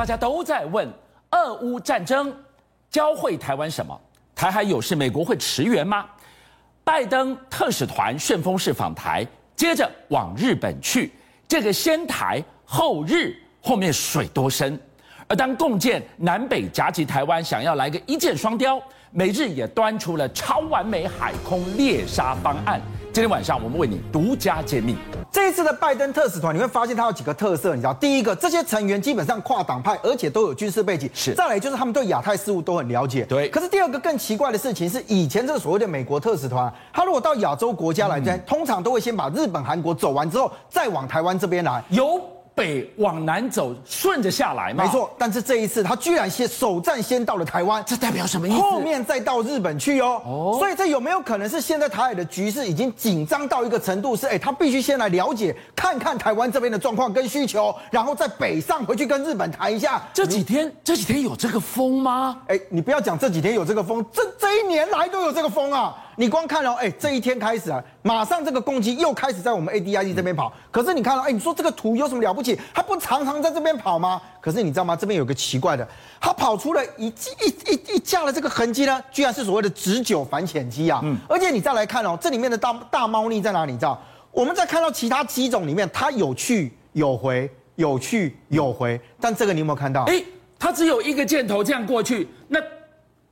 大家都在问，俄乌战争教会台湾什么？台海有事，美国会驰援吗？拜登特使团旋风式访台，接着往日本去，这个先台后日，后面水多深？而当共建南北夹击台湾，想要来个一箭双雕，美日也端出了超完美海空猎杀方案。今天晚上我们为你独家揭秘。这一次的拜登特使团，你会发现它有几个特色，你知道？第一个，这些成员基本上跨党派，而且都有军事背景。是。再来就是他们对亚太事务都很了解。对。可是第二个更奇怪的事情是，以前这个所谓的美国特使团，他如果到亚洲国家来，嗯、通常都会先把日本、韩国走完之后，再往台湾这边来。有。北往南走，顺着下来嘛。没错，但是这一次他居然先首站先到了台湾，这代表什么意思？后面再到日本去哦。哦，所以这有没有可能是现在台海的局势已经紧张到一个程度是，是哎，他必须先来了解看看台湾这边的状况跟需求，然后再北上回去跟日本谈一下。这几天这几天有这个风吗？哎，你不要讲这几天有这个风，这这一年来都有这个风啊。你光看哦，哎，这一天开始啊，马上这个攻击又开始在我们 ADIZ 这边跑。可是你看到，哎，你说这个图有什么了不起？它不常常在这边跑吗？可是你知道吗？这边有个奇怪的，它跑出了一一一一架的这个痕迹呢，居然是所谓的直九反潜机啊。嗯。而且你再来看哦，这里面的大大猫腻在哪里？你知道？我们在看到其他机种里面，它有去有回，有去有回，但这个你有没有看到？哎，它只有一个箭头这样过去，那。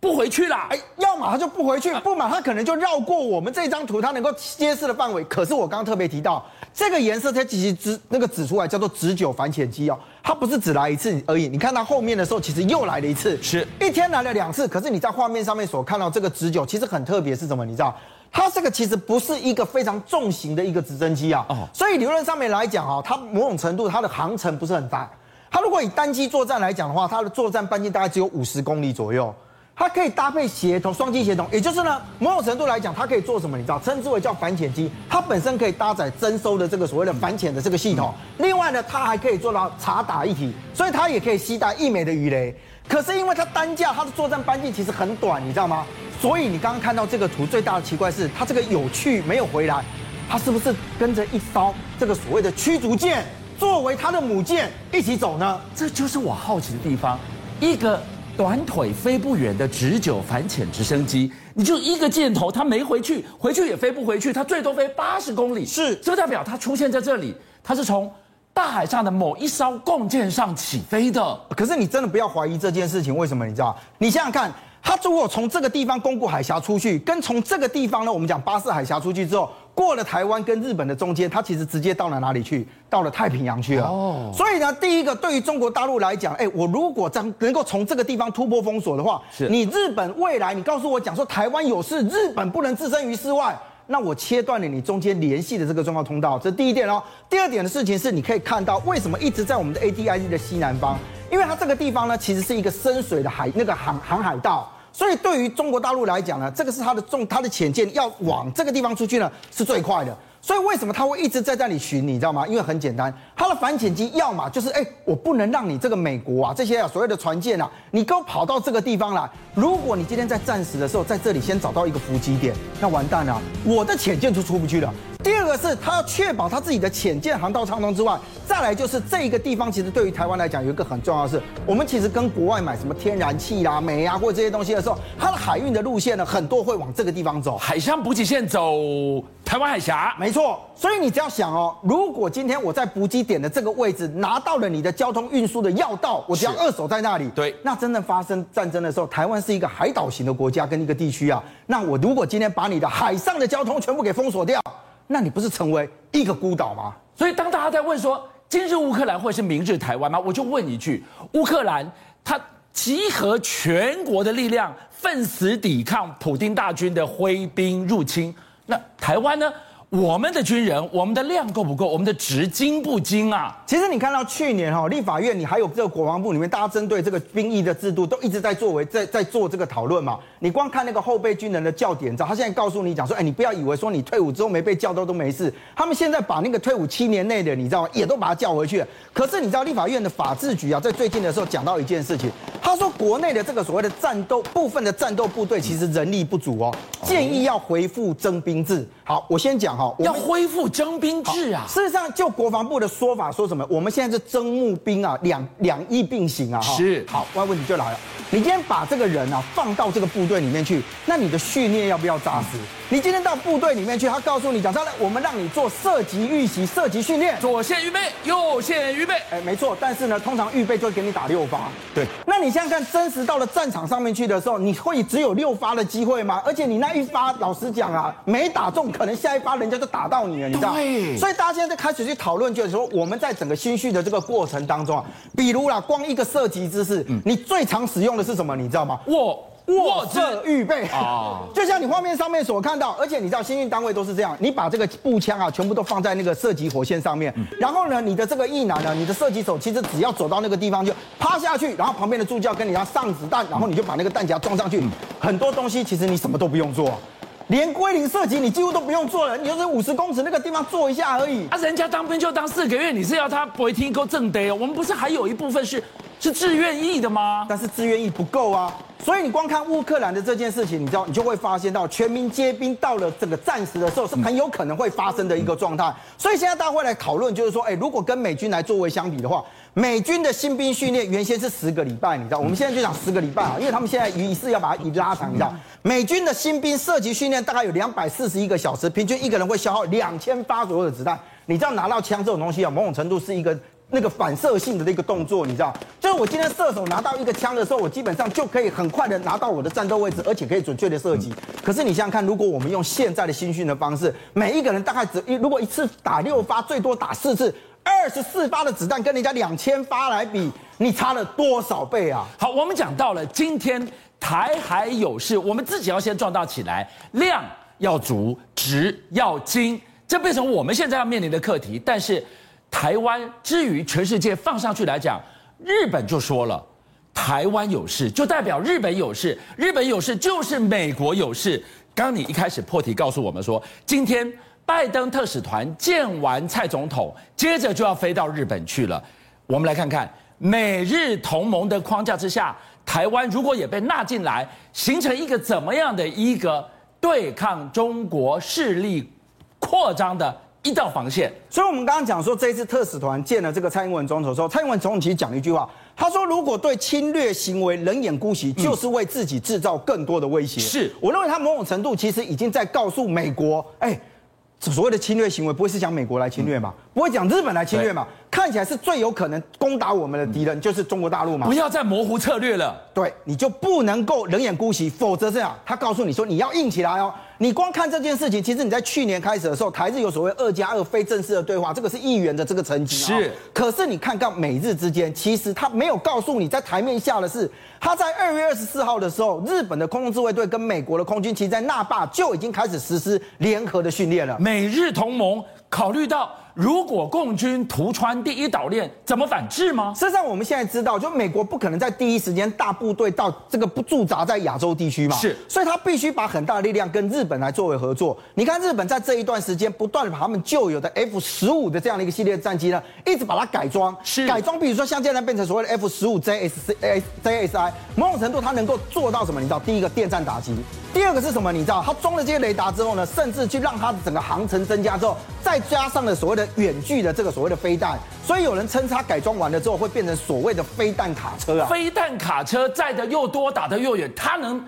不回去啦，哎，要么他就不回去，不嘛他可能就绕过我们这张图，它能够揭示的范围。可是我刚刚特别提到，这个颜色它其实指那个指出来叫做直九反潜机哦，它不是只来一次而已。你看它后面的时候，其实又来了一次，是一天来了两次。可是你在画面上面所看到这个直九，其实很特别是什么？你知道，它这个其实不是一个非常重型的一个直升机啊。哦，所以理论上面来讲啊，它某种程度它的航程不是很大。它如果以单机作战来讲的话，它的作战半径大概只有五十公里左右。它可以搭配协同双机协同，也就是呢，某种程度来讲，它可以做什么？你知道，称之为叫反潜机。它本身可以搭载征收的这个所谓的反潜的这个系统。另外呢，它还可以做到查打一体，所以它也可以携带一枚的鱼雷。可是因为它单价，它的作战半径其实很短，你知道吗？所以你刚刚看到这个图，最大的奇怪是它这个有趣没有回来，它是不是跟着一艘这个所谓的驱逐舰作为它的母舰一起走呢？这就是我好奇的地方，一个。短腿飞不远的直九反潜直升机，你就一个箭头，它没回去，回去也飞不回去，它最多飞八十公里。是，这代表它出现在这里，它是从大海上的某一艘共舰上起飞的。可是你真的不要怀疑这件事情，为什么？你知道？你想想看。他如果从这个地方宫古海峡出去，跟从这个地方呢，我们讲巴士海峡出去之后，过了台湾跟日本的中间，他其实直接到了哪里去？到了太平洋去了。哦。所以呢，第一个对于中国大陆来讲，哎，我如果能能够从这个地方突破封锁的话，是你日本未来你告诉我讲说台湾有事，日本不能置身于事外，那我切断了你中间联系的这个重要通道，这是第一点哦。第二点的事情是，你可以看到为什么一直在我们的 ADIZ 的西南方。因为它这个地方呢，其实是一个深水的海，那个航航海道，所以对于中国大陆来讲呢，这个是它的重，它的潜舰要往这个地方出去呢，是最快的。所以为什么他会一直在这里巡？你知道吗？因为很简单，他的反潜机要么就是哎，我不能让你这个美国啊这些啊所谓的船舰啊，你给我跑到这个地方来。如果你今天在战时的时候在这里先找到一个伏击点，那完蛋了，我的潜舰就出不去了。第二个是他要确保他自己的潜舰航道畅通之外，再来就是这一个地方其实对于台湾来讲有一个很重要的是，我们其实跟国外买什么天然气啊、煤啊或者这些东西的时候，它的海运的路线呢很多会往这个地方走，海上补给线走。台湾海峡，没错。所以你只要想哦，如果今天我在补给点的这个位置拿到了你的交通运输的要道，我只要二手在那里，对，那真正发生战争的时候，台湾是一个海岛型的国家跟一个地区啊。那我如果今天把你的海上的交通全部给封锁掉，那你不是成为一个孤岛吗？所以当大家在问说今日乌克兰会是明日台湾吗？我就问一句：乌克兰他集合全国的力量，奋死抵抗普丁大军的挥兵入侵。那台湾呢？我们的军人，我们的量够不够？我们的值精不精啊？其实你看到去年哈，立法院你还有这个国防部里面，大家针对这个兵役的制度，都一直在作为在在做这个讨论嘛。你光看那个后备军人的教典照，他现在告诉你讲说，哎，你不要以为说你退伍之后没被叫到都没事。他们现在把那个退伍七年内的，你知道吗？也都把他叫回去。可是你知道立法院的法制局啊，在最近的时候讲到一件事情。他说国内的这个所谓的战斗部分的战斗部队其实人力不足哦，建议要恢复征兵制。好，我先讲哈，要恢复征兵制啊。事实上，就国防部的说法说什么？我们现在是征募兵啊，两两翼并行啊。是。好，那问题就来了，你今天把这个人啊放到这个部队里面去，那你的训练要不要扎实？你今天到部队里面去，他告诉你讲，他来，我们让你做射击预习、射击训练，左线预备，右线预备。哎，没错。但是呢，通常预备就会给你打六发。对。那你现在看，真实到了战场上面去的时候，你会只有六发的机会吗？而且你那一发，老实讲啊，没打中，可能下一发人家就打到你了，你知道？对。所以大家现在就开始去讨论，就是说我们在整个新训的这个过程当中啊，比如啦，光一个射击姿势，嗯，你最常使用的是什么？你知道吗？我。卧射预备啊，就像你画面上面所看到，而且你知道新训单位都是这样，你把这个步枪啊全部都放在那个射击火线上面，然后呢，你的这个翼男呢，你的射击手其实只要走到那个地方就趴下去，然后旁边的助教跟你要上子弹，然后你就把那个弹夹装上去，很多东西其实你什么都不用做，连归零射击你几乎都不用做了，你就是五十公尺那个地方做一下而已。啊，人家当兵就当四个月，你是要他不会听够正得哦？我们不是还有一部分是是志愿役的吗？但是志愿役不够啊。所以你光看乌克兰的这件事情，你知道，你就会发现到全民皆兵到了这个战时的时候，是很有可能会发生的一个状态。所以现在大家会来讨论，就是说，哎，如果跟美军来作为相比的话，美军的新兵训练原先是十个礼拜，你知道，我们现在就讲十个礼拜啊，因为他们现在于是要把它一拉长，你知道，美军的新兵射击训练大概有两百四十一个小时，平均一个人会消耗两千发左右的子弹。你知道拿到枪这种东西啊，某种程度是一个。那个反射性的那个动作，你知道，就是我今天射手拿到一个枪的时候，我基本上就可以很快的拿到我的战斗位置，而且可以准确的射击。可是你想想看，如果我们用现在的新训的方式，每一个人大概只一，如果一次打六发，最多打四次，二十四发的子弹跟人家两千发来比，你差了多少倍啊？好，我们讲到了今天台海有事，我们自己要先壮大起来，量要足，质要精，这变成我们现在要面临的课题。但是。台湾至于全世界放上去来讲，日本就说了，台湾有事就代表日本有事，日本有事就是美国有事。刚你一开始破题告诉我们说，今天拜登特使团见完蔡总统，接着就要飞到日本去了。我们来看看美日同盟的框架之下，台湾如果也被纳进来，形成一个怎么样的一个对抗中国势力扩张的？一道防线，所以我们刚刚讲说，这一次特使团见了这个蔡英文总统的时候，蔡英文总统其实讲了一句话，他说：“如果对侵略行为冷眼姑息，就是为自己制造更多的威胁。”是，我认为他某种程度其实已经在告诉美国，哎，所谓的侵略行为不会是讲美国来侵略嘛，不会讲日本来侵略嘛，看起来是最有可能攻打我们的敌人就是中国大陆嘛。不要再模糊策略了，对，你就不能够冷眼姑息，否则这样，他告诉你说你要硬起来哦。你光看这件事情，其实你在去年开始的时候，台日有所谓二加二非正式的对话，这个是议员的这个层级。是，可是你看看美日之间，其实他没有告诉你在台面下的是，他在二月二十四号的时候，日本的空中自卫队跟美国的空军，其实在那霸就已经开始实施联合的训练了。美日同盟考虑到。如果共军突穿第一岛链，怎么反制吗？事实上，我们现在知道，就美国不可能在第一时间大部队到这个不驻扎在亚洲地区嘛，是，所以他必须把很大的力量跟日本来作为合作。你看，日本在这一段时间不断的把他们旧有的 F 十五的这样的一个系列战机呢，一直把它改装，是改装，比如说像现在变成所谓的 F 十五 JSC JSI，某种程度它能够做到什么？你知道，第一个电站打击。第二个是什么？你知道，它装了这些雷达之后呢，甚至去让它的整个航程增加之后，再加上了所谓的远距的这个所谓的飞弹，所以有人称它改装完了之后会变成所谓的飞弹卡车啊。飞弹卡车载的又多，打的又远，它能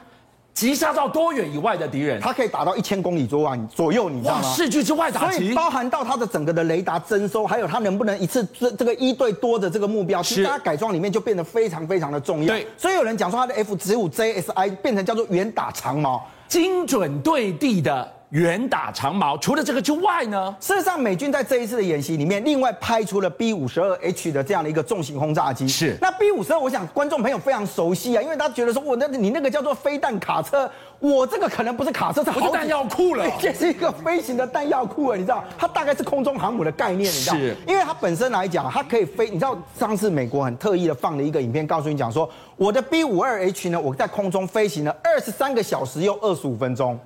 击杀到多远以外的敌人？它可以打到一千公里左外，左右，你知道吗？视距之外打击，所以包含到它的整个的雷达征收，还有它能不能一次这这个一对多的这个目标，其实它改装里面就变得非常非常的重要。对，所以有人讲说它的 F 十五 JSI 变成叫做远打长矛。精准对地的远打长矛，除了这个之外呢？事实上，美军在这一次的演习里面，另外拍出了 B 五十二 H 的这样的一个重型轰炸机。是。那 B 五十二，我想观众朋友非常熟悉啊，因为他觉得说，我那你那个叫做飞弹卡车，我这个可能不是卡车，是好弹药库了。这是一个飞行的弹药库啊，你知道？它大概是空中航母的概念，你知道？是。因为它本身来讲，它可以飞。你知道，上次美国很特意的放了一个影片，告诉你讲说，我的 B 五二 H 呢，我在空中飞行了二十三个小时又二十五分钟。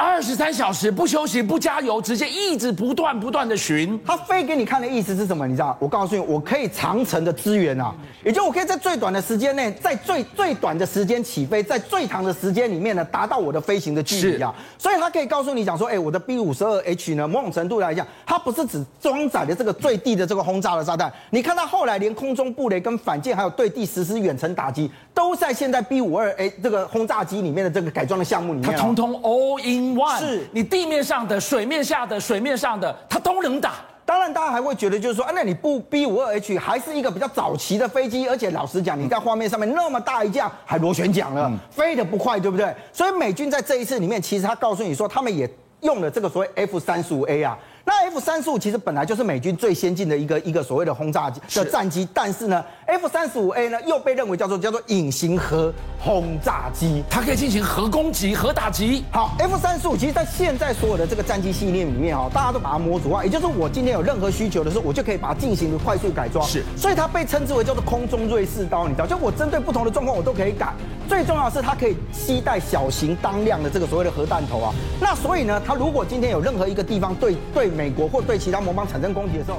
二十三小时不休息不加油，直接一直不断不断的巡。他飞给你看的意思是什么？你知道？我告诉你，我可以长程的支援啊，也就我可以在最短的时间内，在最最短的时间起飞，在最长的时间里面呢，达到我的飞行的距离啊。所以他可以告诉你讲说，哎，我的 B 五十二 H 呢，某种程度来讲，它不是只装载的这个最地的这个轰炸的炸弹。你看它后来连空中布雷跟反舰，还有对地实施远程打击，都在现在 B 五二 A 这个轰炸机里面的这个改装的项目里面。它通通 all in 是你地面上的、水面下的、水面上的，它都能打。当然，大家还会觉得就是说，啊，那你不 B 五二 H 还是一个比较早期的飞机，而且老实讲，你在画面上面那么大一架，还螺旋桨了，嗯、飞得不快，对不对？所以美军在这一次里面，其实他告诉你说，他们也用了这个所谓 F 三十五 A 啊。那 F 三十五其实本来就是美军最先进的一个一个所谓的轰炸机的战机，但是呢，F 三十五 A 呢又被认为叫做叫做隐形核轰炸机，它可以进行核攻击、核打击。好，F 三十五其实在现在所有的这个战机系列里面哈，大家都把它模组化，也就是我今天有任何需求的时候，我就可以把它进行快速改装。是，所以它被称之为叫做空中瑞士刀，你知道，就我针对不同的状况我都可以改。最重要的是它可以携带小型当量的这个所谓的核弹头啊。那所以呢，它如果今天有任何一个地方对对美国或对其他盟邦产生攻击的时候，